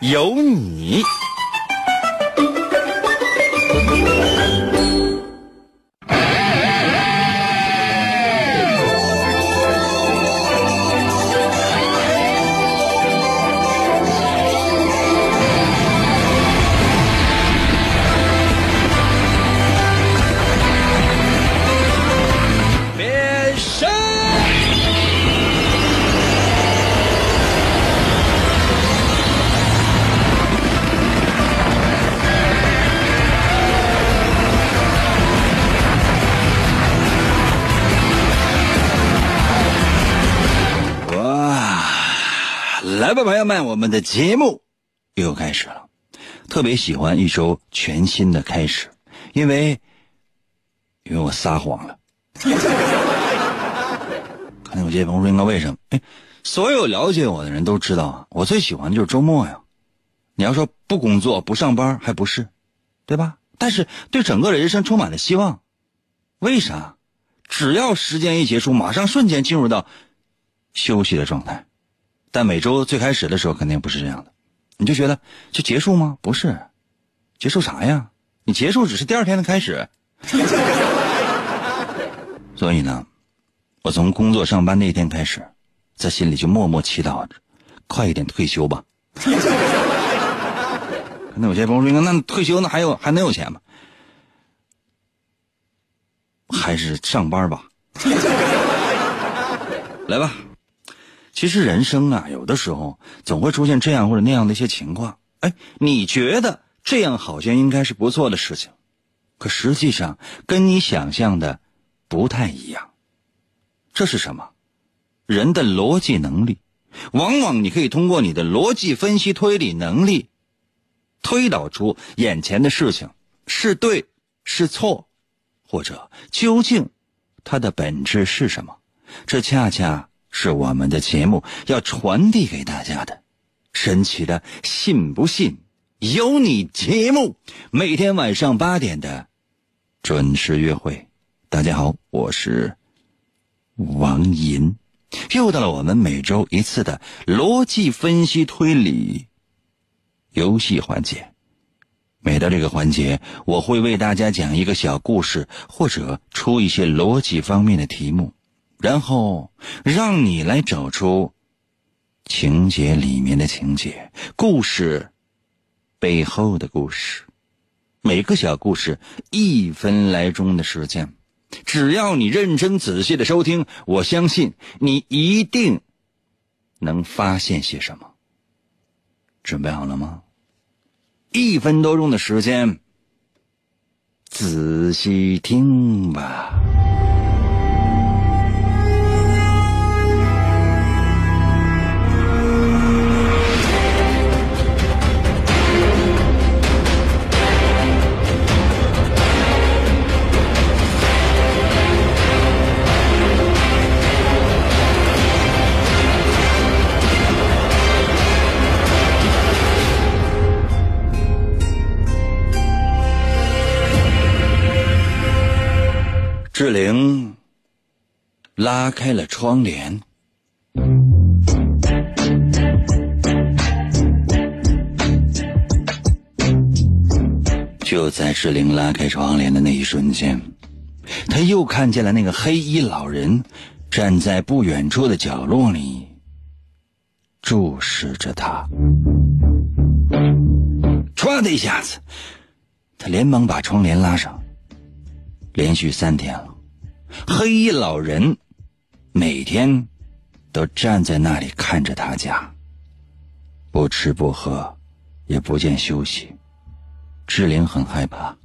有你。来吧，朋友们，我们的节目又开始了。特别喜欢一周全新的开始，因为因为我撒谎了。看见我这朋友说应该为什么？哎，所有了解我的人都知道啊，我最喜欢的就是周末呀。你要说不工作不上班还不是，对吧？但是对整个人生充满了希望。为啥？只要时间一结束，马上瞬间进入到休息的状态。但每周最开始的时候肯定不是这样的，你就觉得就结束吗？不是，结束啥呀？你结束只是第二天的开始。所以呢，我从工作上班那天开始，在心里就默默祈祷着，快一点退休吧。那有些朋友说，那退休那还有还能有钱吗？还是上班吧。来吧，其实人生啊，有的时候总会出现这样或者那样的一些情况。哎，你觉得这样好像应该是不错的事情，可实际上跟你想象的不太一样。这是什么？人的逻辑能力。往往你可以通过你的逻辑分析推理能力，推导出眼前的事情是对是错，或者究竟它的本质是什么。这恰恰是我们的节目要传递给大家的神奇的“信不信由你”节目，每天晚上八点的准时约会。大家好，我是王银，又到了我们每周一次的逻辑分析推理游戏环节。每到这个环节，我会为大家讲一个小故事，或者出一些逻辑方面的题目，然后让你来找出情节里面的情节，故事背后的故事。每个小故事一分来钟的时间，只要你认真仔细的收听，我相信你一定能发现些什么。准备好了吗？一分多钟的时间，仔细听吧。志玲拉开了窗帘，就在志玲拉开窗帘的那一瞬间，他又看见了那个黑衣老人站在不远处的角落里，注视着他。唰的一下子，他连忙把窗帘拉上。连续三天了，黑衣老人每天都站在那里看着他家，不吃不喝，也不见休息。志玲很害怕，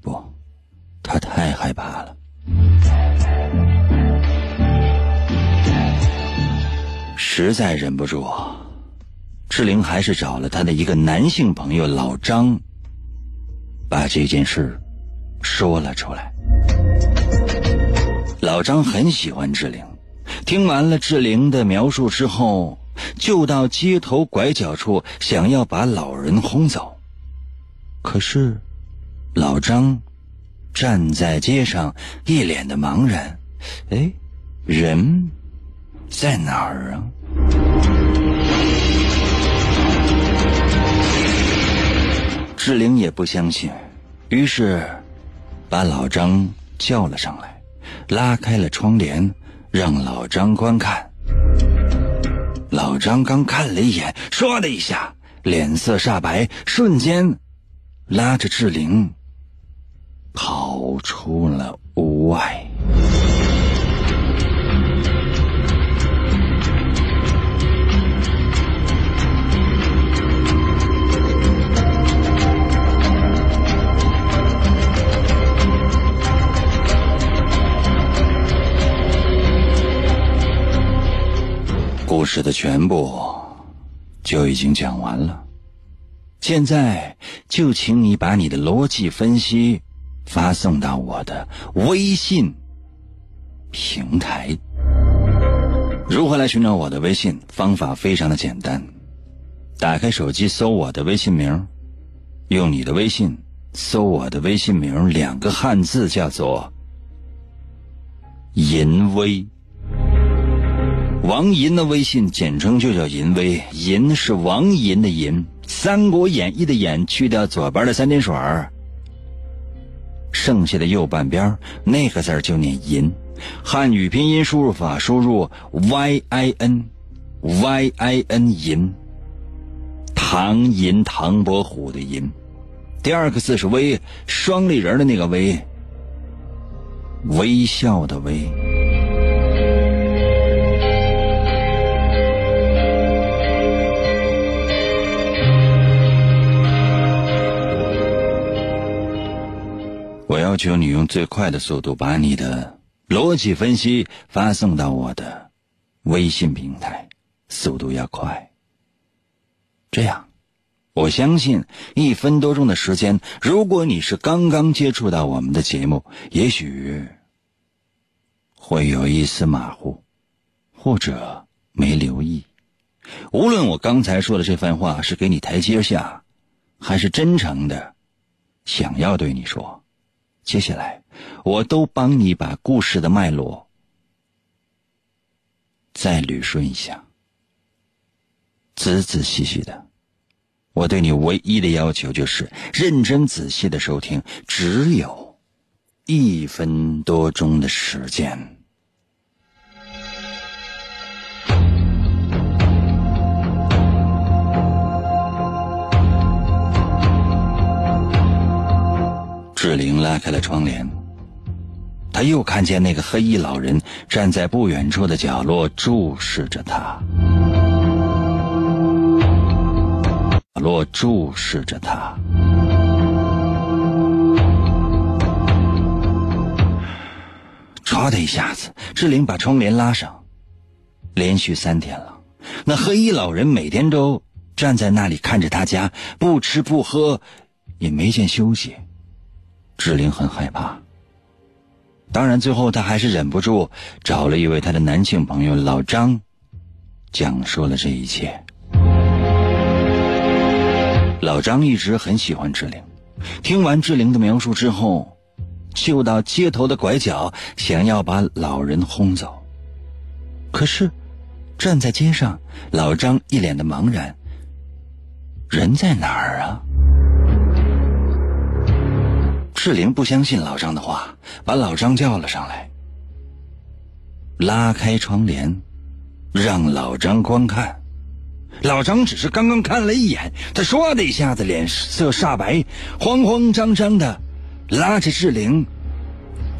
不，她太害怕了。实在忍不住，志玲还是找了她的一个男性朋友老张，把这件事说了出来。老张很喜欢志玲，听完了志玲的描述之后，就到街头拐角处想要把老人轰走。可是，老张站在街上，一脸的茫然。哎，人在哪儿啊？志玲也不相信，于是把老张叫了上来，拉开了窗帘，让老张观看。老张刚看了一眼，唰的一下，脸色煞白，瞬间拉着志玲跑出了屋外。故事的全部就已经讲完了，现在就请你把你的逻辑分析发送到我的微信平台。如何来寻找我的微信？方法非常的简单，打开手机搜我的微信名，用你的微信搜我的微信名，两个汉字叫做“淫威”。王银的微信简称就叫银威，银是王银的银，《三国演义》的演去掉左边的三点水，剩下的右半边那个字就念银。汉语拼音输入法输入 y i n y i n 银，唐银唐伯虎的银，第二个字是微，双立人的那个微，微笑的微。我要求你用最快的速度把你的逻辑分析发送到我的微信平台，速度要快。这样，我相信一分多钟的时间，如果你是刚刚接触到我们的节目，也许会有一丝马虎，或者没留意。无论我刚才说的这番话是给你台阶下，还是真诚的想要对你说。接下来，我都帮你把故事的脉络再捋顺一下，仔仔细细的。我对你唯一的要求就是认真仔细的收听，只有一分多钟的时间。志玲拉开了窗帘，她又看见那个黑衣老人站在不远处的角落，注视着她。角落注视着她。唰的一下子，志玲把窗帘拉上。连续三天了，那黑衣老人每天都站在那里看着他家，不吃不喝，也没见休息。志玲很害怕，当然最后她还是忍不住找了一位她的男性朋友老张，讲述了这一切。老张一直很喜欢志玲，听完志玲的描述之后，就到街头的拐角想要把老人轰走。可是，站在街上，老张一脸的茫然。人在哪儿啊？志玲不相信老张的话，把老张叫了上来，拉开窗帘，让老张观看。老张只是刚刚看了一眼，他唰的一下子脸色煞白，慌慌张张的拉着志玲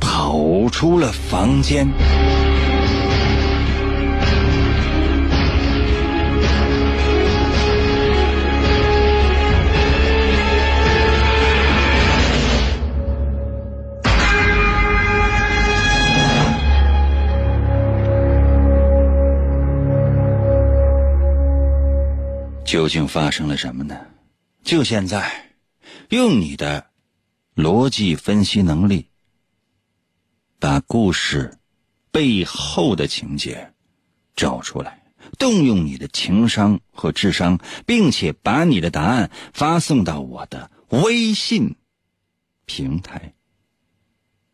跑出了房间。究竟发生了什么呢？就现在，用你的逻辑分析能力，把故事背后的情节找出来，动用你的情商和智商，并且把你的答案发送到我的微信平台。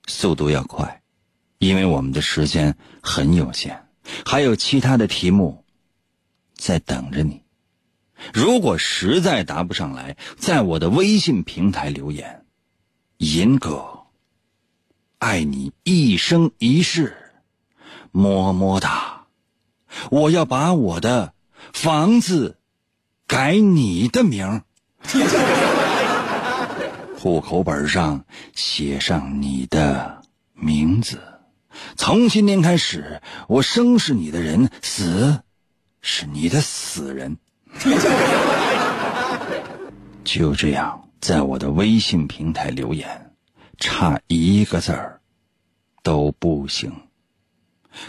速度要快，因为我们的时间很有限，还有其他的题目在等着你。如果实在答不上来，在我的微信平台留言，银哥，爱你一生一世，么么哒！我要把我的房子改你的名儿，户口本上写上你的名字。从今天开始，我生是你的人，死是你的死人。就这样，在我的微信平台留言，差一个字儿都不行。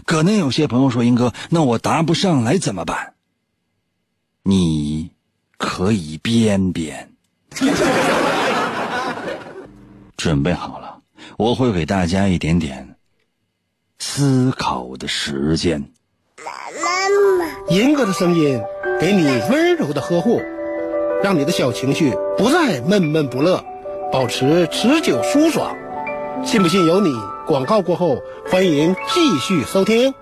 可能有些朋友说：“英哥，那我答不上来怎么办？”你可以编编。准备好了，我会给大家一点点思考的时间。妈妈，英哥的声音。给你温柔的呵护，让你的小情绪不再闷闷不乐，保持持久舒爽。信不信由你。广告过后，欢迎继续收听。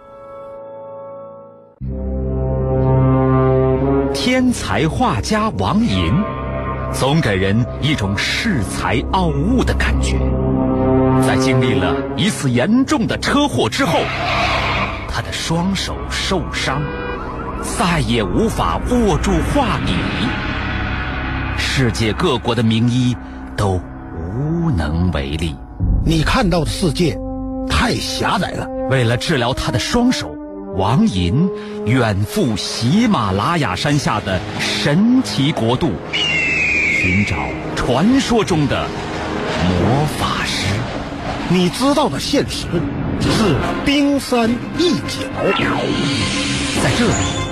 天才画家王寅，总给人一种恃才傲物的感觉。在经历了一次严重的车祸之后，他的双手受伤。再也无法握住画笔，世界各国的名医都无能为力。你看到的世界太狭窄了。为了治疗他的双手，王寅远赴喜马拉雅山下的神奇国度，寻找传说中的魔法师。你知道的现实只是冰山一角，在这里。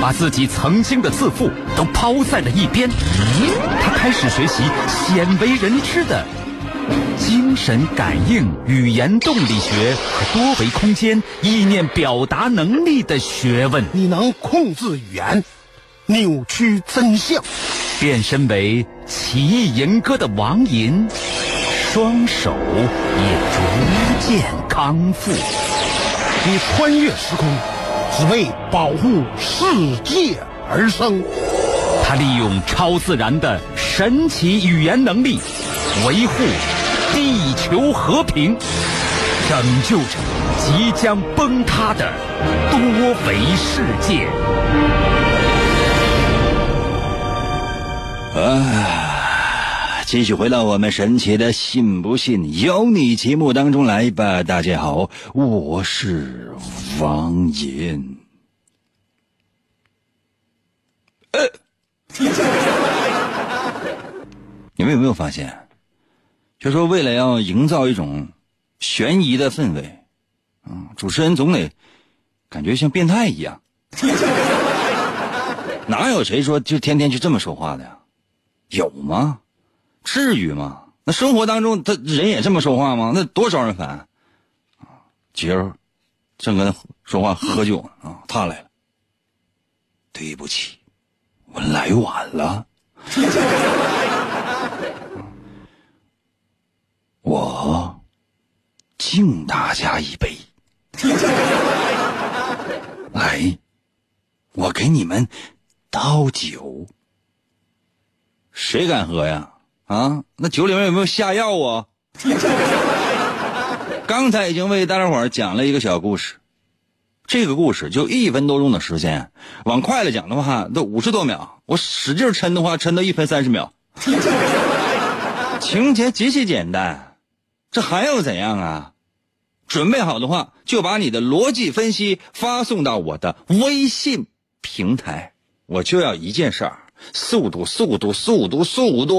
把自己曾经的自负都抛在了一边，他开始学习鲜为人知的精神感应、语言动力学和多维空间意念表达能力的学问。你能控制语言，扭曲真相，变身为奇异银歌的王银，双手也逐渐康复。你穿越时空。只为保护世界而生，他利用超自然的神奇语言能力，维护地球和平，拯救着即将崩塌的多维世界。啊，继续回到我们神奇的“信不信由你”节目当中来吧。大家好，我是。王银，呃，你们有没有发现？就说为了要营造一种悬疑的氛围，嗯，主持人总得感觉像变态一样。哪有谁说就天天就这么说话的呀？有吗？至于吗？那生活当中他人也这么说话吗？那多招人烦啊！今儿。正跟他说话喝酒呢啊，他来了。对不起，我来晚了。我敬大家一杯。来，我给你们倒酒。谁敢喝呀？啊，那酒里面有没有下药啊？刚才已经为大家伙讲了一个小故事，这个故事就一分多钟的时间，往快了讲的话都五十多秒，我使劲抻的话抻到一分三十秒。情节极其简单，这还要怎样啊？准备好的话，就把你的逻辑分析发送到我的微信平台，我就要一件事儿：速度，速度，速度，速度。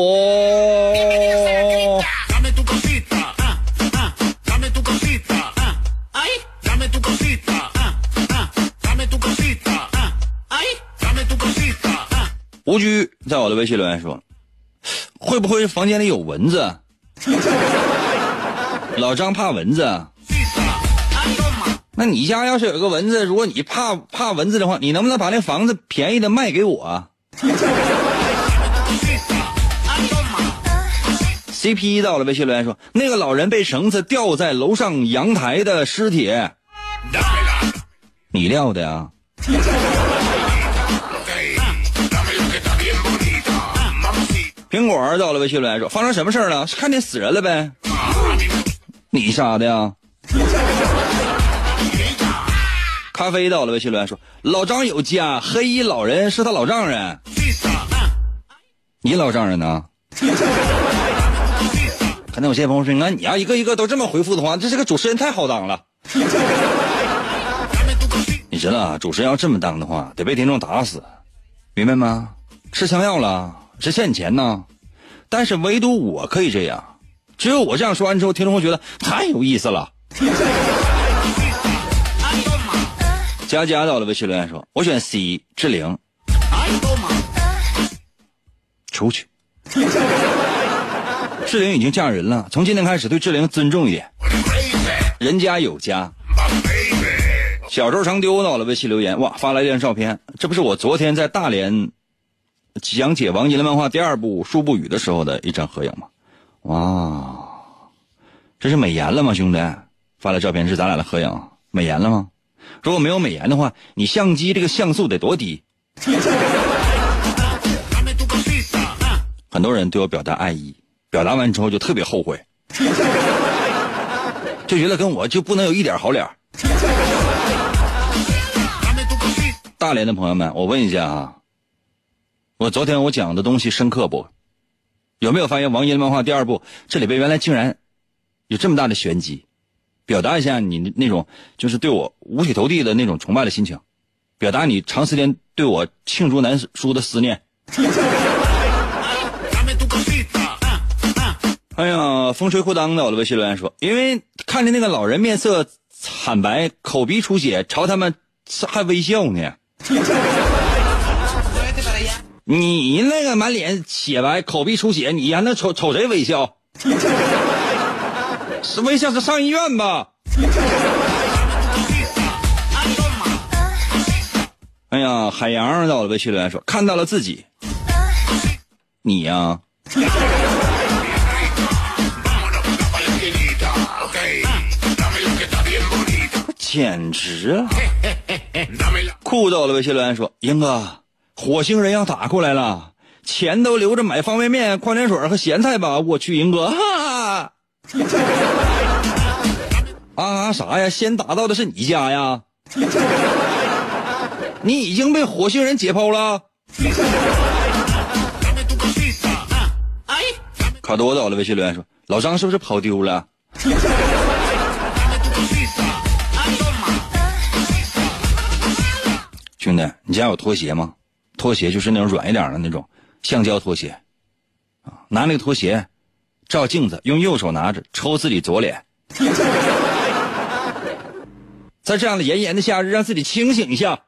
吴居在我的微信留言说，会不会房间里有蚊子？老张怕蚊子。那你家要是有个蚊子，如果你怕怕蚊子的话，你能不能把那房子便宜的卖给我？CP 到了，微信留言说，那个老人被绳子吊在楼上阳台的尸体，你撂的呀？苹果到了，微信留言说，发生什么事了？是看见死人了呗？你杀的呀？咖啡到了，微信留言说：“老张有家，黑衣老人是他老丈人。你老丈人呢？”可能有些朋友说：“那你要一个一个都这么回复的话，这这个主持人太好当了。你知道，主持人要这么当的话，得被听众打死，明白吗？吃枪药了，是欠钱呢。但是唯独我可以这样，只有我这样说完之后，听众会觉得太有意思了。”佳佳到了，微信留言说：“我选 C，志玲。”出去。志玲已经嫁人了，从今天开始对志玲尊重一点。人家有家。小周成丢到了，微信留言哇，发来一张照片，这不是我昨天在大连讲解王杰的漫画第二部《书不语》的时候的一张合影吗？哇，这是美颜了吗，兄弟？发来照片是咱俩的合影，美颜了吗？如果没有美颜的话，你相机这个像素得多低？很多人对我表达爱意，表达完之后就特别后悔，就觉得跟我就不能有一点好脸。大连的朋友们，我问一下啊，我昨天我讲的东西深刻不？有没有发现王爷漫画第二部这里边原来竟然有这么大的玄机？表达一下你那种就是对我五体投地的那种崇拜的心情，表达你长时间对我罄竹难书的思念。哎呀，风吹裤裆的，我的微信留言说，因为看见那个老人面色惨白，口鼻出血，朝他们还微笑呢。你那个满脸血白，口鼻出血，你还能瞅瞅谁微笑？是微笑是上医院吧？哎呀，海洋到了，微信留言说看到了自己，你呀，简直了！酷到了，微信留言说英哥，火星人要打过来了，钱都留着买方便面、矿泉水和咸菜吧。我去，英哥，哈。啊啊啥呀？先打到的是你家呀？你已经被火星人解剖了。卡多到了，微信留言说：“老张是不是跑丢了？”兄弟，你家有拖鞋吗？拖鞋就是那种软一点的那种橡胶拖鞋啊，拿那个拖鞋。照镜子，用右手拿着抽自己左脸，在这样的炎炎的夏日，让自己清醒一下。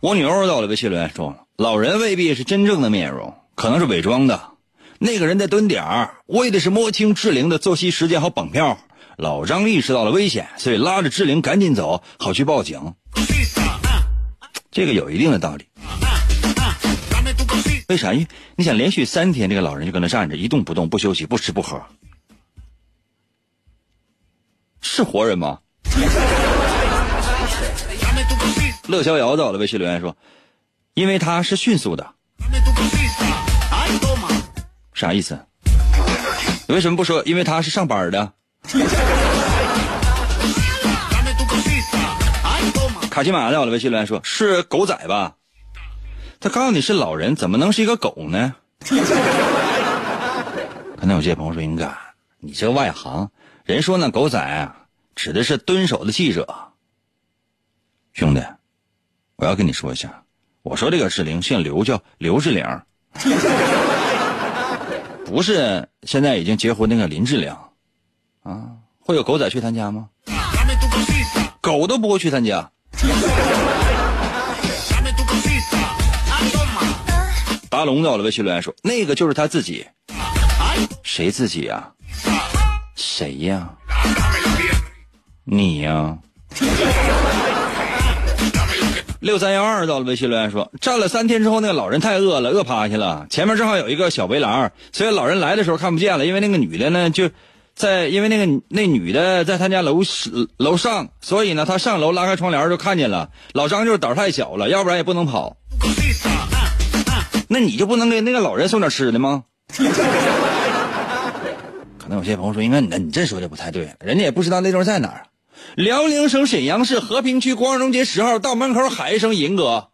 蜗牛到了微信留言说：“老人未必是真正的面容，可能是伪装的。那个人在蹲点儿，为的是摸清志玲的作息时间和绑票。老张意识到了危险，所以拉着志玲赶紧走，好去报警。这个有一定的道理。”为啥？因为你想连续三天，这个老人就搁那站着，一动不动，不休息，不吃不喝，是活人吗？乐逍遥到了，微信留言说：“因为他是迅速的。”啥意思？你为什么不说？因为他是上班的。卡奇马到了，微信留言说：“是狗仔吧？”他告诉你是老人，怎么能是一个狗呢？可能有些朋友说：“应该，你这外行。”人说那狗仔啊，指的是蹲守的记者。兄弟，我要跟你说一下，我说这个志玲姓刘，叫刘志玲，不是现在已经结婚那个林志玲啊。会有狗仔去他家吗？狗都不会去他家。达龙到了，微信留言说：“那个就是他自己，谁自己呀？谁呀？你呀？”六三幺二到了，微信留言说：“站了三天之后，那个老人太饿了，饿趴下了。前面正好有一个小围栏，所以老人来的时候看不见了。因为那个女的呢，就在因为那个那女的在他家楼楼上，所以呢，他上楼拉开窗帘就看见了。老张就是胆太小了，要不然也不能跑。”那你就不能给那个老人送点吃的吗？可能有些朋友说，应该你你这说的不太对，人家也不知道那地方在哪儿。辽宁省沈阳市和平区光荣街十号到门口喊一声“银哥”，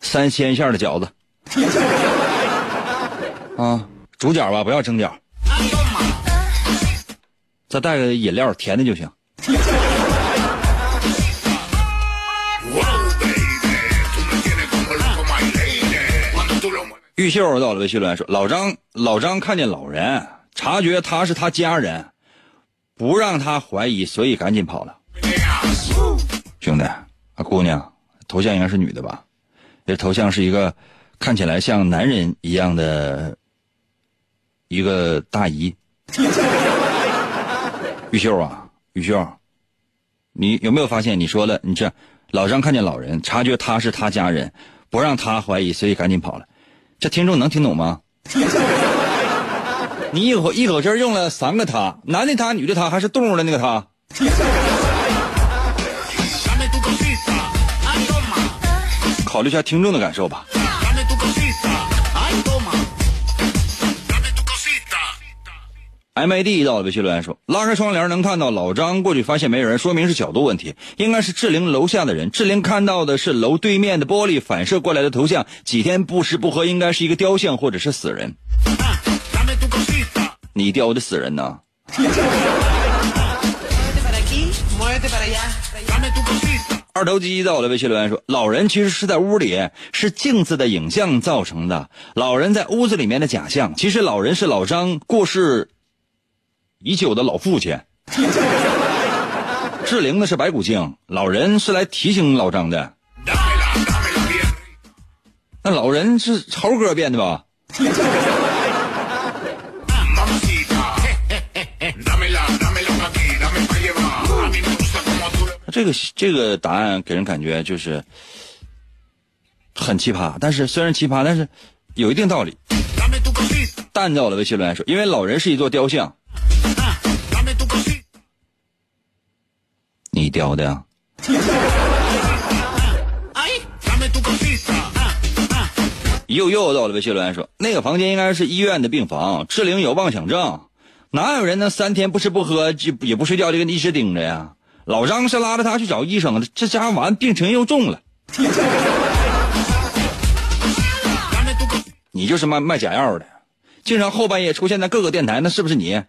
三鲜馅的饺子，啊，煮饺吧，不要蒸饺，再带个饮料，甜的就行。玉秀到了，微信留言说：“老张，老张看见老人，察觉他是他家人，不让他怀疑，所以赶紧跑了。”兄弟，啊姑娘，头像应该是女的吧？这头像是一个看起来像男人一样的一个大姨。玉秀啊，玉秀，你有没有发现？你说了，你这老张看见老人，察觉他是他家人，不让他怀疑，所以赶紧跑了。这听众能听懂吗？你一口一口气用了三个他，男的他，女的他，还是动物的那个他？考虑一下听众的感受吧。MAD 到了，微信留言说：“拉开窗帘能看到老张过去，发现没人，说明是角度问题，应该是志玲楼下的人。志玲看到的是楼对面的玻璃反射过来的头像，几天不吃不喝，应该是一个雕像或者是死人。你雕的死人呢？” 二头肌到了，微信留言说：“老人其实是在屋里，是镜子的影像造成的。老人在屋子里面的假象，其实老人是老张过世。”已久的老父亲，志玲呢是白骨精，老人是来提醒老张的。那老人是猴哥变的吧？这个这个答案给人感觉就是很奇葩，但是虽然奇葩，但是有一定道理。弹到了微信留言说，因为老人是一座雕像。你雕的呀？又又到了微信留言说，那个房间应该是医院的病房。志玲有妄想症，哪有人能三天不吃不喝就也不睡觉就跟一直盯着呀？老张是拉着他去找医生的，这家伙完病情又重了。你就是卖卖假药的，经常后半夜出现在各个电台，那是不是你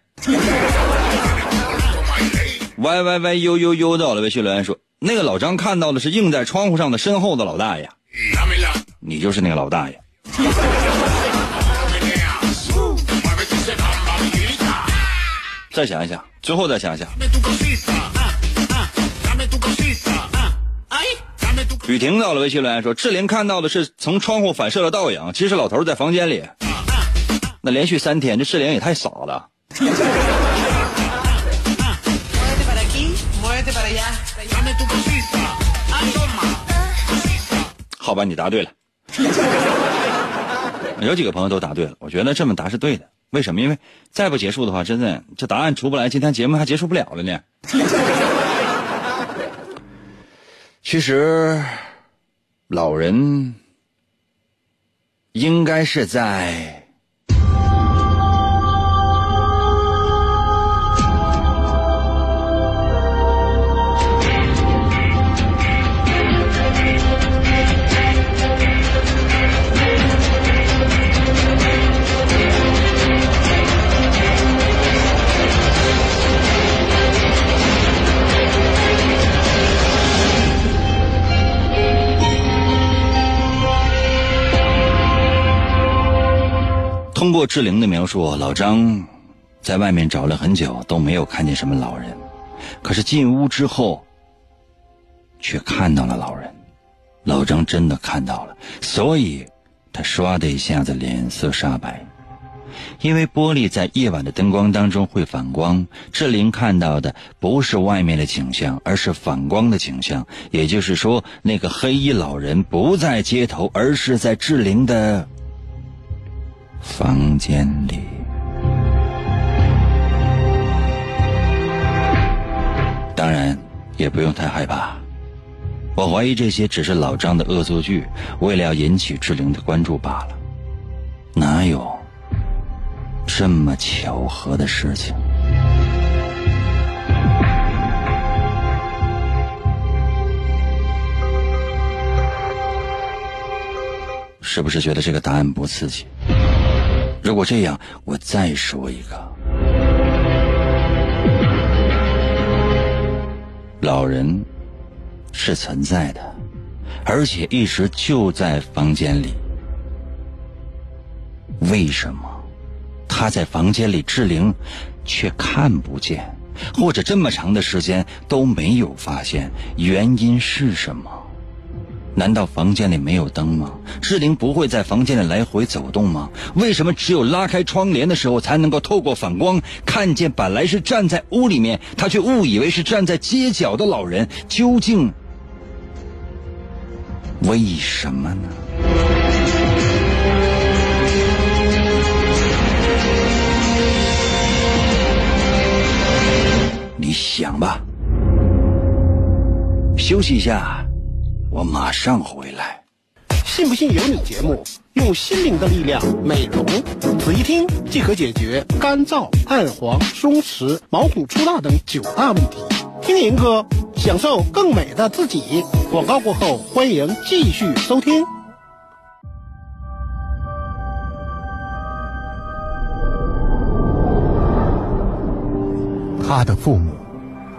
？Y Y Y U U U 到了，微信留言说：“那个老张看到的是映在窗户上的身后的老大爷，你就是那个老大爷。”再想一想，最后再想想。雨婷到了，微信留言说：“志玲看到的是从窗户反射的倒影，其实老头在房间里。”那连续三天，这志玲也太傻了。好吧，你答对了。有几个朋友都答对了，我觉得这么答是对的。为什么？因为再不结束的话，真的这答案出不来，今天节目还结束不了了呢。其实，老人应该是在。通过志玲的描述，老张在外面找了很久都没有看见什么老人。可是进屋之后，却看到了老人。老张真的看到了，所以他唰的一下子脸色煞白。因为玻璃在夜晚的灯光当中会反光，志玲看到的不是外面的景象，而是反光的景象。也就是说，那个黑衣老人不在街头，而是在志玲的房间里。当然，也不用太害怕。我怀疑这些只是老张的恶作剧，为了要引起志玲的关注罢了。哪有？这么巧合的事情，是不是觉得这个答案不刺激？如果这样，我再说一个：老人是存在的，而且一直就在房间里。为什么？他在房间里，志玲却看不见，或者这么长的时间都没有发现，原因是什么？难道房间里没有灯吗？志玲不会在房间里来回走动吗？为什么只有拉开窗帘的时候才能够透过反光看见本来是站在屋里面，他却误以为是站在街角的老人？究竟为什么呢？你想吧，休息一下，我马上回来。信不信由你节目，用心灵的力量美容，仔细听即可解决干燥、暗黄、松弛、毛孔粗大等九大问题。听银哥，享受更美的自己。广告过后，欢迎继续收听。他的父母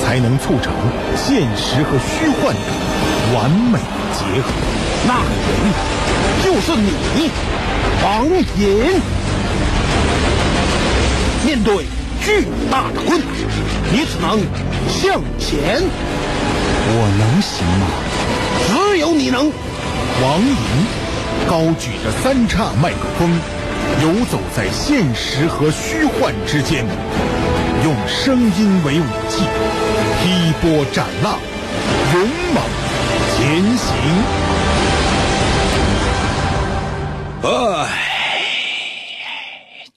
才能促成现实和虚幻的。完美结合，那个人就是你，王隐。面对巨大的困难，你只能向前。我能行吗？只有你能。王隐高举着三叉麦克风，游走在现实和虚幻之间，用声音为武器，劈波斩浪，勇猛。前行。哎，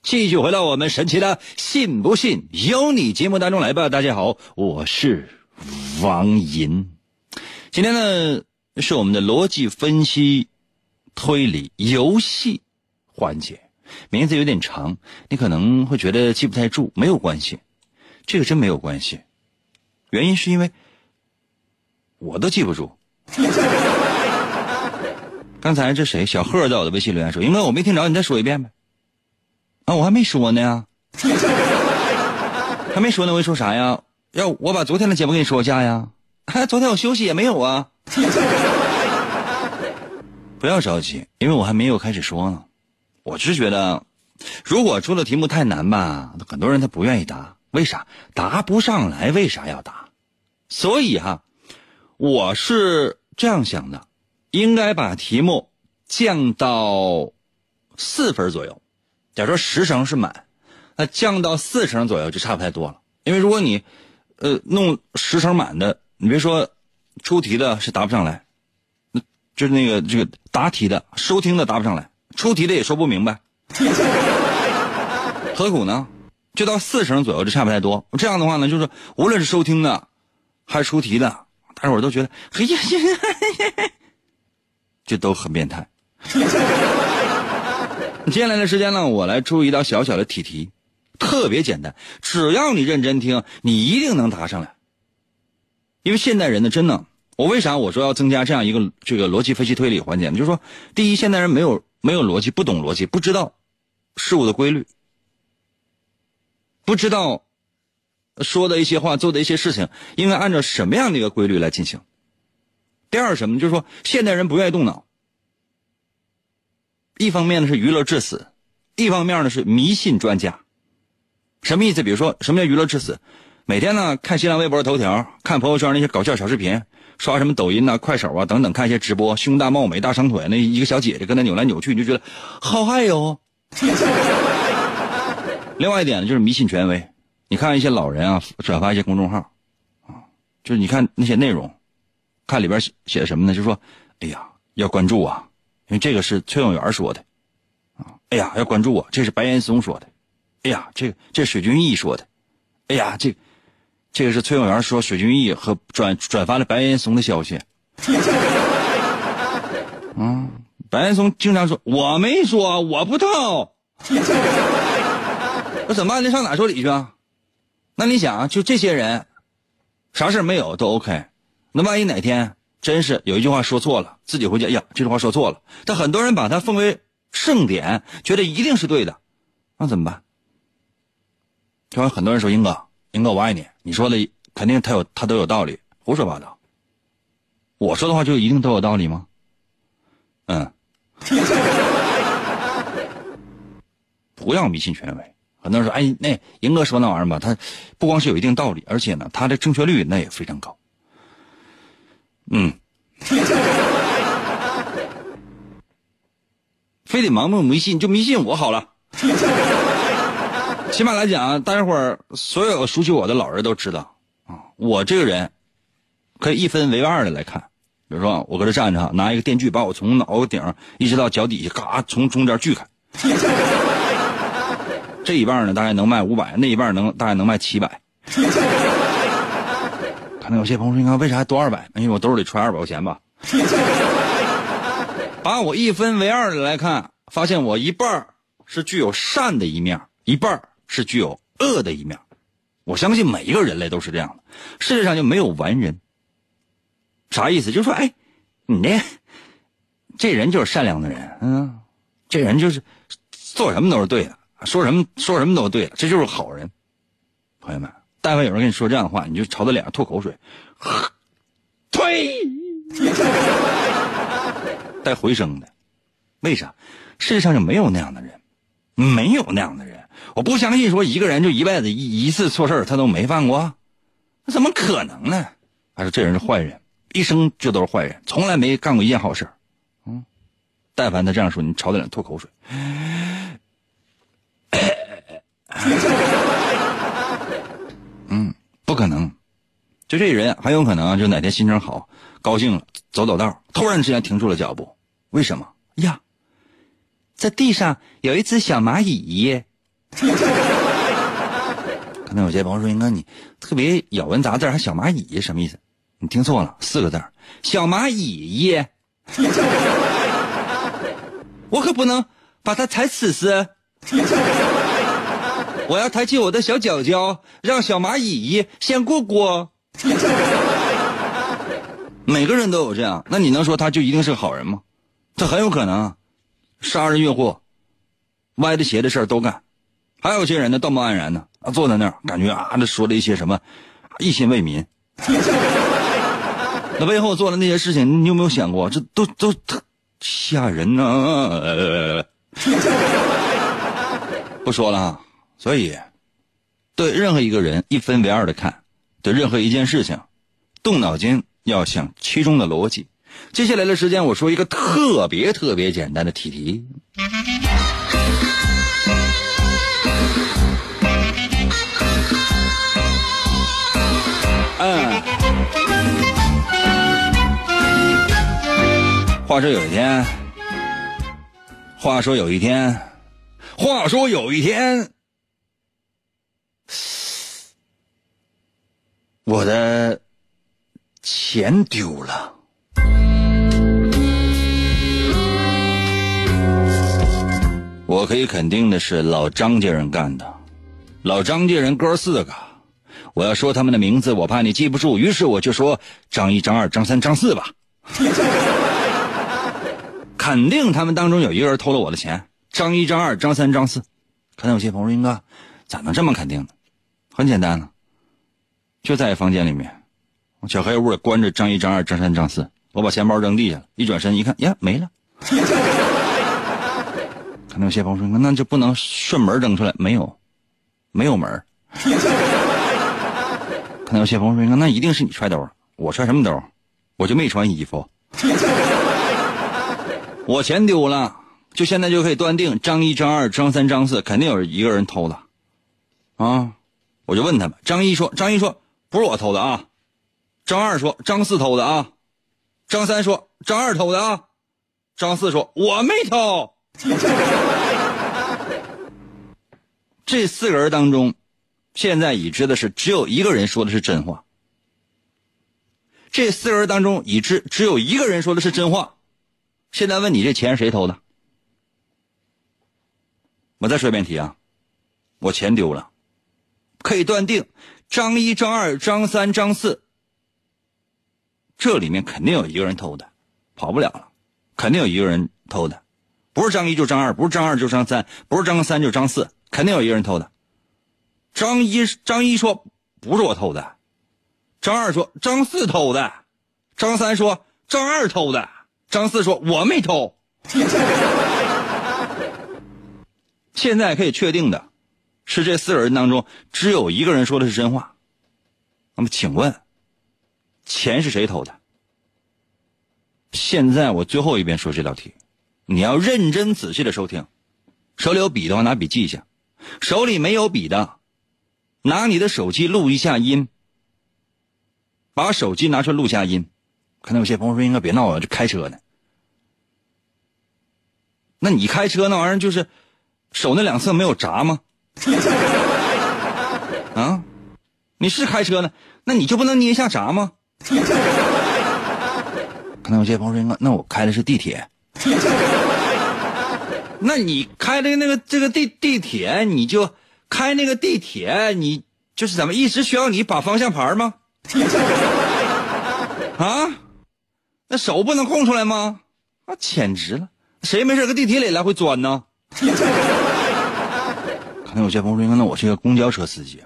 继续回到我们神奇的“信不信由你”节目当中来吧。大家好，我是王银。今天呢是我们的逻辑分析推理游戏环节，名字有点长，你可能会觉得记不太住，没有关系，这个真没有关系。原因是因为我都记不住。刚才这谁？小贺在我的微信留言说：“英哥，我没听着，你再说一遍呗。”啊，我还没说呢呀，还没说呢，我说啥呀？要我把昨天的节目跟你说一下呀？昨天我休息也没有啊。不要着急，因为我还没有开始说呢。我是觉得，如果出的题目太难吧，很多人他不愿意答。为啥？答不上来，为啥要答？所以哈，我是。这样想的，应该把题目降到四分左右。假如说十成是满，那降到四成左右就差不太多了。因为如果你呃弄十成满的，你别说出题的是答不上来，那就是那个这个答题的收听的答不上来，出题的也说不明白，何苦呢？就到四成左右，就差不太多。这样的话呢，就是无论是收听的，还是出题的，大伙儿都觉得，哎呀呀，就都很变态。接下来的时间呢，我来出一道小小的题题，特别简单，只要你认真听，你一定能答上来。因为现代人呢，真的，我为啥我说要增加这样一个这个逻辑分析推理环节呢？就是说，第一，现代人没有没有逻辑，不懂逻辑，不知道事物的规律。不知道说的一些话、做的一些事情，应该按照什么样的一个规律来进行？第二什么？就是说，现代人不愿意动脑。一方面呢是娱乐致死，一方面呢是迷信专家。什么意思？比如说，什么叫娱乐致死？每天呢看新浪微博头条，看朋友圈那些搞笑小视频，刷什么抖音呐、快手啊等等，看一些直播，胸大貌美、大长腿，那一个小姐姐跟他扭来扭去，你就觉得好嗨哟。另外一点呢，就是迷信权威。你看一些老人啊，转发一些公众号，啊，就是你看那些内容，看里边写写的什么呢？就说，哎呀，要关注啊，因为这个是崔永元说的，啊，哎呀，要关注我，这是白岩松说的，哎呀，这这水军毅说的，哎呀，这这个是崔永元说水军毅和转转发了白岩松的消息，嗯，白岩松经常说我没说，我不套。那怎么办？那上哪说理去啊？那你想啊，就这些人，啥事没有都 OK。那万一哪天真是有一句话说错了，自己回家，哎呀，这句话说错了。但很多人把它奉为圣典，觉得一定是对的，那怎么办？就很多人说：“英哥，英哥，我爱你。”你说的肯定他有他都有道理，胡说八道。我说的话就一定都有道理吗？嗯，不要迷信权威。很多人说：“哎，那赢哥说那玩意儿吧，他不光是有一定道理，而且呢，他的正确率那也非常高。”嗯，非得盲目迷信就迷信我好了。起码来讲，大家伙儿所有熟悉我的老人都知道啊，我这个人可以一分为二的来看。比如说，我搁这站着，拿一个电锯把我从脑顶一直到脚底下，嘎，从中间锯开。这一半呢，大概能卖五百；那一半能大概能卖七百。可能有些朋友说：“你看为啥多二百？因为我兜里揣二百块钱吧。”把我一分为二的来看，发现我一半是具有善的一面，一半是具有恶的一面。我相信每一个人类都是这样的，世界上就没有完人。啥意思？就是说，哎，你这这人就是善良的人，嗯，这人就是做什么都是对的。说什么说什么都对，这就是好人。朋友们，但凡有人跟你说这样的话，你就朝他脸上吐口水，呸！带回声的，为啥？世界上就没有那样的人，没有那样的人。我不相信说一个人就一辈子一一次错事他都没犯过，那怎么可能呢？还说这人是坏人，一生就都是坏人，从来没干过一件好事。嗯，但凡他这样说，你朝他脸吐口水。嗯，不可能，就这人很有可能就哪天心情好，高兴了，走走道，突然之间停住了脚步。为什么呀？在地上有一只小蚂蚁。可能有些朋友说：“应该你特别咬文杂字，还小蚂蚁什么意思？”你听错了，四个字小蚂蚁。我可不能把它踩死死。我要抬起我的小脚脚，让小蚂蚁先过过。每个人都有这样，那你能说他就一定是个好人吗？他很有可能杀人越货、歪的邪的事儿都干。还有些人呢，道貌岸然的啊，坐在那儿，感觉啊，那说了一些什么，一心为民。那背后做的那些事情，你有没有想过？这都都特吓人呢。不说了。所以，对任何一个人一分为二的看，对任何一件事情，动脑筋要想其中的逻辑。接下来的时间，我说一个特别特别简单的题题。嗯，话说有一天，话说有一天，话说有一天，我的钱丢了。我可以肯定的是，老张家人干的。老张家人哥四个，我要说他们的名字，我怕你记不住，于是我就说张一、张二、张三、张四吧。肯定他们当中有一个人偷了我的钱。张一、张二、张三、张四，可能有些朋友说：“英哥，咋能这么肯定呢？”很简单了，就在房间里面，我小黑屋里关着张一、张二、张三、张四。我把钱包扔地下了，一转身一看，呀，没了。可能有些朋友说：“那就不能顺门扔出来？没有，没有门。可能有些朋友说：“那一定是你揣兜我揣什么兜？我就没穿衣服。我钱丢了，就现在就可以断定，张一、张二、张三、张四肯定有一个人偷的。啊，我就问他们，张一说：张一说不是我偷的啊。张二说：张四偷的啊。张三说：张二偷的啊。张四说：我没偷。”这四个人当中，现在已知的是只有一个人说的是真话。这四个人当中已知只有一个人说的是真话。现在问你，这钱谁偷的？我再说一遍题啊，我钱丢了，可以断定，张一、张二、张三、张四，这里面肯定有一个人偷的，跑不了了，肯定有一个人偷的。不是张一就张二，不是张二就张三，不是张三就张四，肯定有一个人偷的。张一张一说不是我偷的，张二说张四偷的，张三说张二偷的，张四说我没偷。现在可以确定的是，这四个人当中只有一个人说的是真话。那么，请问钱是谁偷的？现在我最后一遍说这道题。你要认真仔细的收听，手里有笔的话拿笔记一下，手里没有笔的，拿你的手机录一下音，把手机拿出来录下音。可能有些朋友说：“应该别闹了，这开车呢。”那你开车那玩意儿就是手那两侧没有闸吗？啊，你是开车呢，那你就不能捏一下闸吗？可能有些朋友说：“那我开的是地铁。”那你开的那个这个地地铁，你就开那个地铁，你就是怎么一直需要你把方向盘吗？啊，那手不能空出来吗？啊，简直了！谁没事搁地铁里来回钻呢？可能有些朋友说，那我是个公交车司机。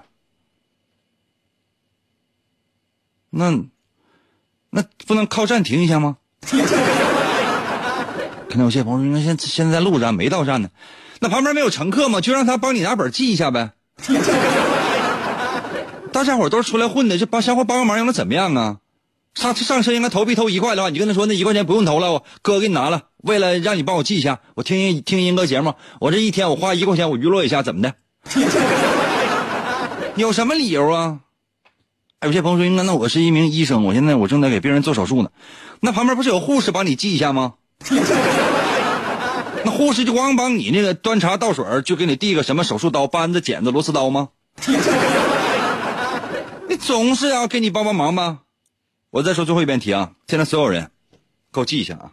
那那不能靠站停一下吗？可能有些朋友说：“现现在路上没到站呢，那旁边没有乘客吗？就让他帮你拿本记一下呗。大家伙都是出来混的，就帮小伙帮个忙，又能怎么样啊？上上车应该投币投一块的话，你跟他说那一块钱不用投了，我哥给你拿了。为了让你帮我记一下，我听听听音哥节目，我这一天我花一块钱我娱乐一下，怎么的？有什么理由啊？哎有些朋友说：“应该那我是一名医生，我现在我正在给病人做手术呢，那旁边不是有护士帮你记一下吗？” 那护士就光帮你那个端茶倒水，就给你递个什么手术刀、扳子、剪子、螺丝刀吗？你总是要给你帮帮忙吧？我再说最后一遍题啊！现在所有人，给我记一下啊！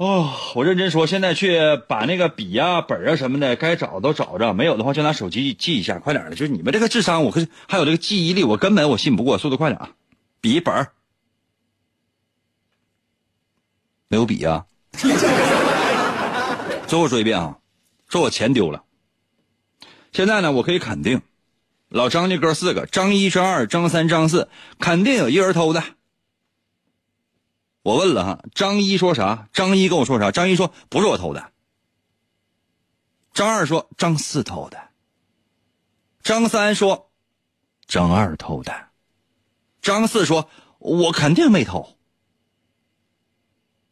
哦，我认真说，现在去把那个笔呀、本啊什么的该找都找着，没有的话就拿手机记一下，快点的！就是你们这个智商，我可还有这个记忆力，我根本我信不过，速度快点啊！笔本没有笔啊！最后说一遍啊，说我钱丢了。现在呢，我可以肯定，老张家哥四个，张一、张二、张三、张四，肯定有一人偷的。我问了哈，张一说啥？张一跟我说啥？张一说不是我偷的。张二说张四偷的。张三说张二偷的。张四说我肯定没偷。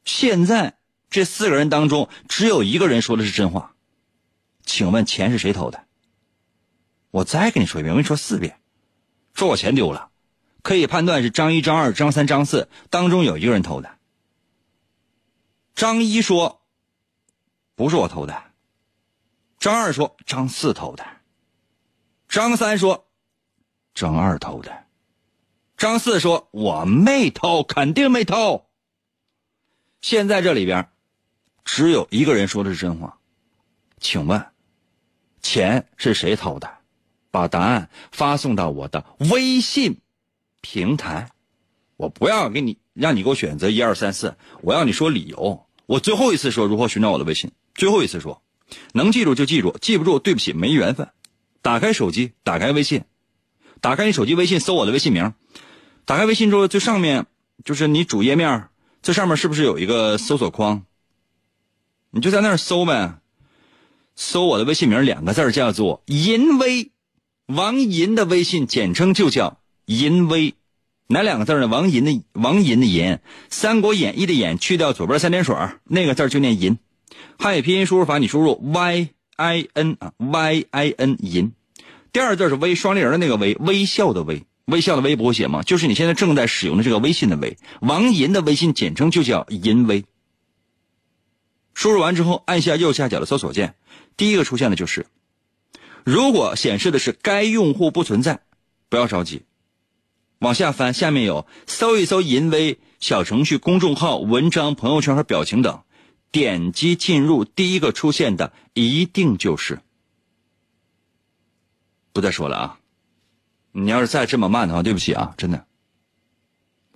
现在。这四个人当中，只有一个人说的是真话，请问钱是谁偷的？我再跟你说一遍，我跟你说四遍，说我钱丢了，可以判断是张一、张二、张三、张四当中有一个人偷的。张一说不是我偷的，张二说张四偷的，张三说张二偷的，张四说我没偷，肯定没偷。现在这里边只有一个人说的是真话，请问钱是谁偷的？把答案发送到我的微信平台。我不要给你，让你给我选择一二三四，我要你说理由。我最后一次说如何寻找我的微信，最后一次说，能记住就记住，记不住对不起，没缘分。打开手机，打开微信，打开你手机微信，搜我的微信名。打开微信之后，最上面就是你主页面，这上面是不是有一个搜索框？你就在那儿搜呗，搜我的微信名两个字叫做“银威”，王银的微信简称就叫“银威”。哪两个字呢？王银的王银的银，《三国演义》的演去掉左边三点水，那个字就念银。汉语拼音输入法，你输入 y i n 啊 y i n 银。第二字是微双立人的那个微，微笑的微，微笑的微不会写吗？就是你现在正在使用的这个微信的微。王银的微信简称就叫银微。输入完之后，按下右下角的搜索键，第一个出现的就是，如果显示的是该用户不存在，不要着急。往下翻，下面有搜一搜“淫威”小程序、公众号、文章、朋友圈和表情等，点击进入，第一个出现的一定就是。不再说了啊！你要是再这么慢的话，对不起啊，真的，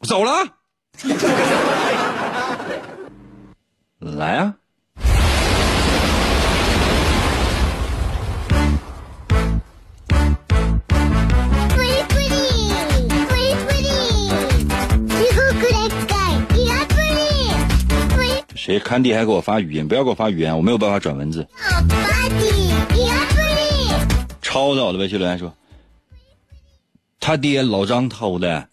走了。来啊！谁看地还给我发语音？不要给我发语音，我没有办法转文字。抄到的微信留言说，他爹老张偷的。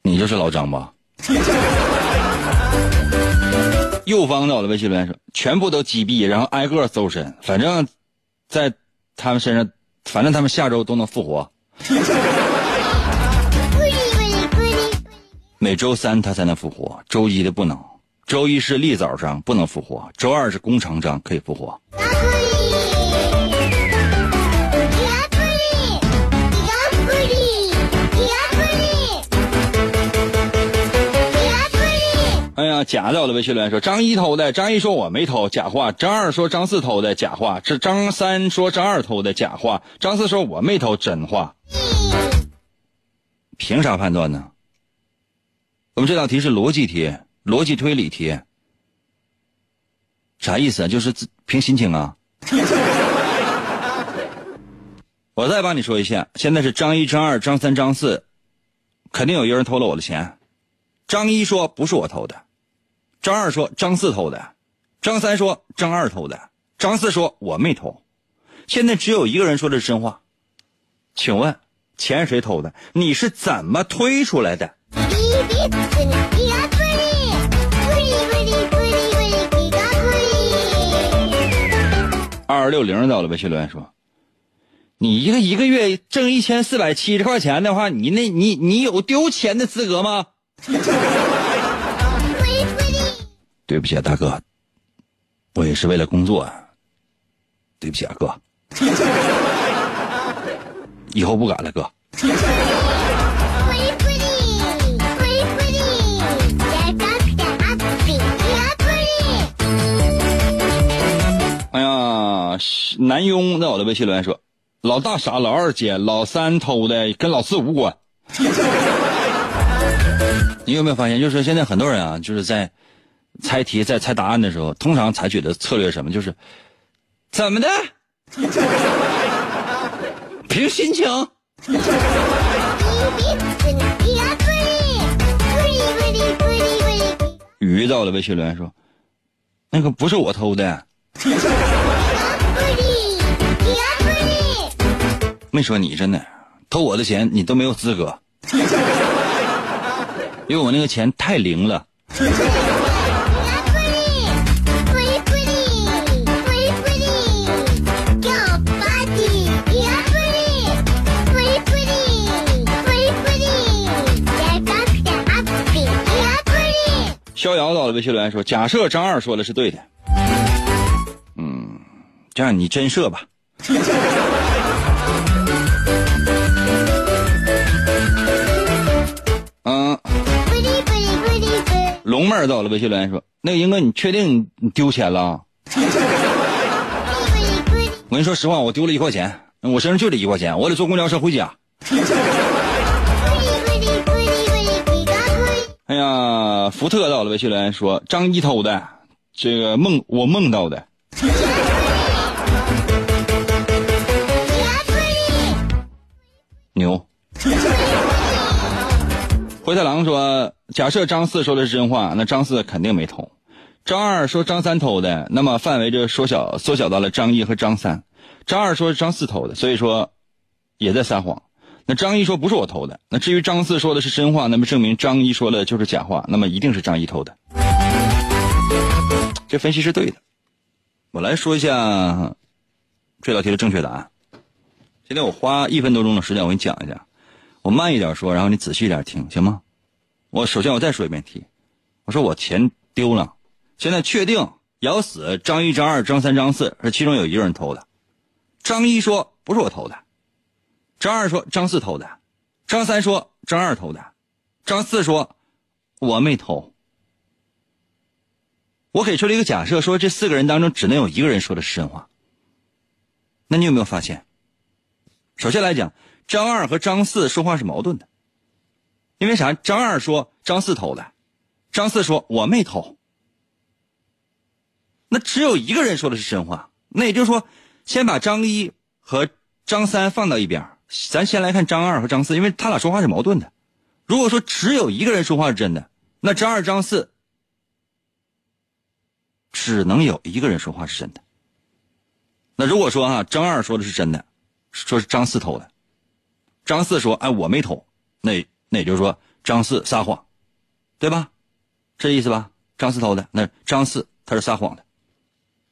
你就是老张吧？右方的我的微信留言说，全部都击毙，然后挨个搜身，反正，在他们身上，反正他们下周都能复活。每周三他才能复活，周一的不能。周一是立早上不能复活，周二是工程章可以复活。哎呀，假的！我的微信留言说张一偷的，张一说我没偷，假话；张二说张四偷的，假话；这张三说张二偷的，假话；张四说我没偷，真话。凭啥判断呢？我们这道题是逻辑题，逻辑推理题。啥意思啊？就是凭心情啊。我再帮你说一下，现在是张一、张二、张三、张四，肯定有一个人偷了我的钱。张一说不是我偷的，张二说张四偷的，张三说张二偷的，张四说我没偷。现在只有一个人说的是真话，请问钱是谁偷的？你是怎么推出来的？二六零到了微信留言说：“你一个一个月挣一千四百七十块钱的话，你那你你有丢钱的资格吗？” 对不起啊，大哥，我也是为了工作。对不起啊，哥，以后不敢了，哥。哎呀，南庸在我的微信留言说：“老大傻，老二奸，老三偷的，跟老四无关。”你有没有发现，就是现在很多人啊，就是在猜题、在猜答案的时候，通常采取的策略什么？就是怎么的？凭心情。鱼到了，微信留言说：“那个不是我偷的。”没说你真的偷我的钱，你都没有资格。因为我那个钱太灵了。逍遥到了微信留言说：“假设张二说的是对的，嗯，这样你真设吧。”妹儿到了微信留言说：“那个英哥，你确定你丢钱了？”我跟你说实话，我丢了一块钱，我身上就这一块钱，我得坐公交车回家。哎呀，福特到了，微信留言说张一偷的，这个梦我梦到的。牛。灰太狼说，假设张四说的是真话，那张四肯定没偷。张二说张三偷的，那么范围就缩小缩小到了张一和张三。张二说是张四偷的，所以说也在撒谎。那张一说不是我偷的，那至于张四说的是真话，那么证明张一说的就是假话，那么一定是张一偷的。这分析是对的。我来说一下这道题的正确答案。今天我花一分多钟的时间，我给你讲一下。我慢一点说，然后你仔细一点听，行吗？我首先我再说一遍题。我说我钱丢了，现在确定咬死张一、张二、张三、张四是其中有一个人偷的。张一说不是我偷的。张二说张四偷的，张三说张二偷的，张四说我没偷。我给出了一个假设，说这四个人当中只能有一个人说的是真话。那你有没有发现？首先来讲，张二和张四说话是矛盾的，因为啥？张二说张四偷的，张四说我没偷。那只有一个人说的是真话，那也就是说，先把张一和张三放到一边。咱先来看张二和张四，因为他俩说话是矛盾的。如果说只有一个人说话是真的，那张二、张四只能有一个人说话是真的。那如果说啊，张二说的是真的，说是张四偷的，张四说哎我没偷，那那也就是说张四撒谎，对吧？这意思吧？张四偷的，那张四他是撒谎的，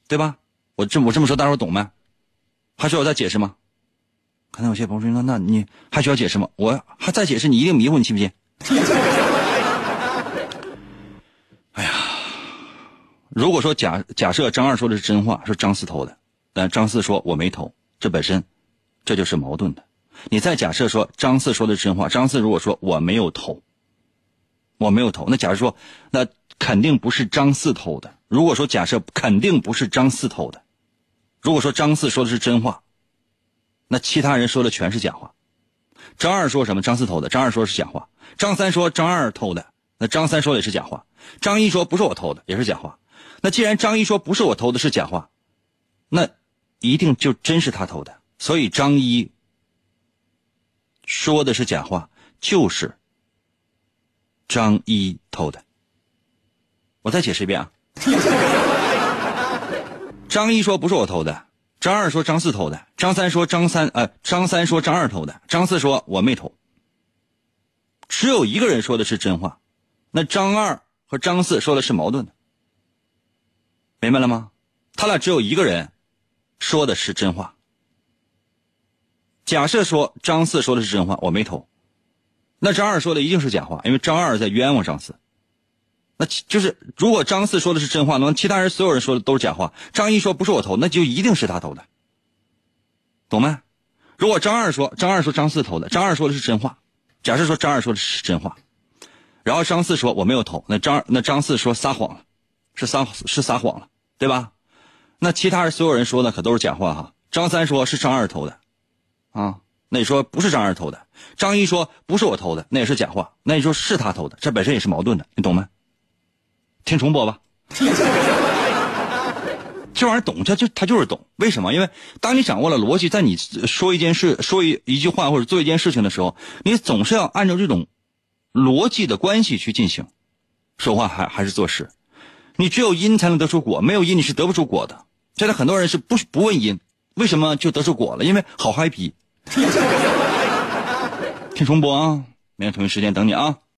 对吧？我这我这么说，大伙懂没？还需要我再解释吗？可能有些朋友说：“那你还需要解释吗？我还再解释，你一定迷糊，你信不信？” 哎呀，如果说假假设张二说的是真话，是张四偷的，但张四说我没偷，这本身这就是矛盾的。你再假设说张四说的是真话，张四如果说我没有偷，我没有偷，那假如说那肯定不是张四偷的。如果说假设肯定不是张四偷的，如果说张四说的是真话。那其他人说的全是假话，张二说什么？张四偷的。张二说是假话。张三说张二偷的，那张三说也是假话。张一说不是我偷的，也是假话。那既然张一说不是我偷的，是假话，那一定就真是他偷的。所以张一说的是假话，就是张一偷的。我再解释一遍啊，张一说不是我偷的。张二说张四偷的，张三说张三呃，张三说张二偷的，张四说我没偷。只有一个人说的是真话，那张二和张四说的是矛盾的，明白了吗？他俩只有一个人说的是真话。假设说张四说的是真话，我没偷，那张二说的一定是假话，因为张二在冤枉张四。那就是如果张四说的是真话，那其他人所有人说的都是假话。张一说不是我偷，那就一定是他偷的，懂吗？如果张二说张二说张四偷的，张二说的是真话，假设说张二说的是真话，然后张四说我没有偷，那张那张四说撒谎了，是撒是撒谎了，对吧？那其他人所有人说的可都是假话哈。张三说是张二偷的，啊，那你说不是张二偷的？张一说不是我偷的，那也是假话。那你说是他偷的，这本身也是矛盾的，你懂吗？听重播吧，这玩意儿懂，他就他就是懂。为什么？因为当你掌握了逻辑，在你说一件事、说一一句话或者做一件事情的时候，你总是要按照这种逻辑的关系去进行说话，还还是做事。你只有因才能得出果，没有因你是得不出果的。现在很多人是不不问因，为什么就得出果了？因为好嗨皮。听重播啊，明天同一时间等你啊。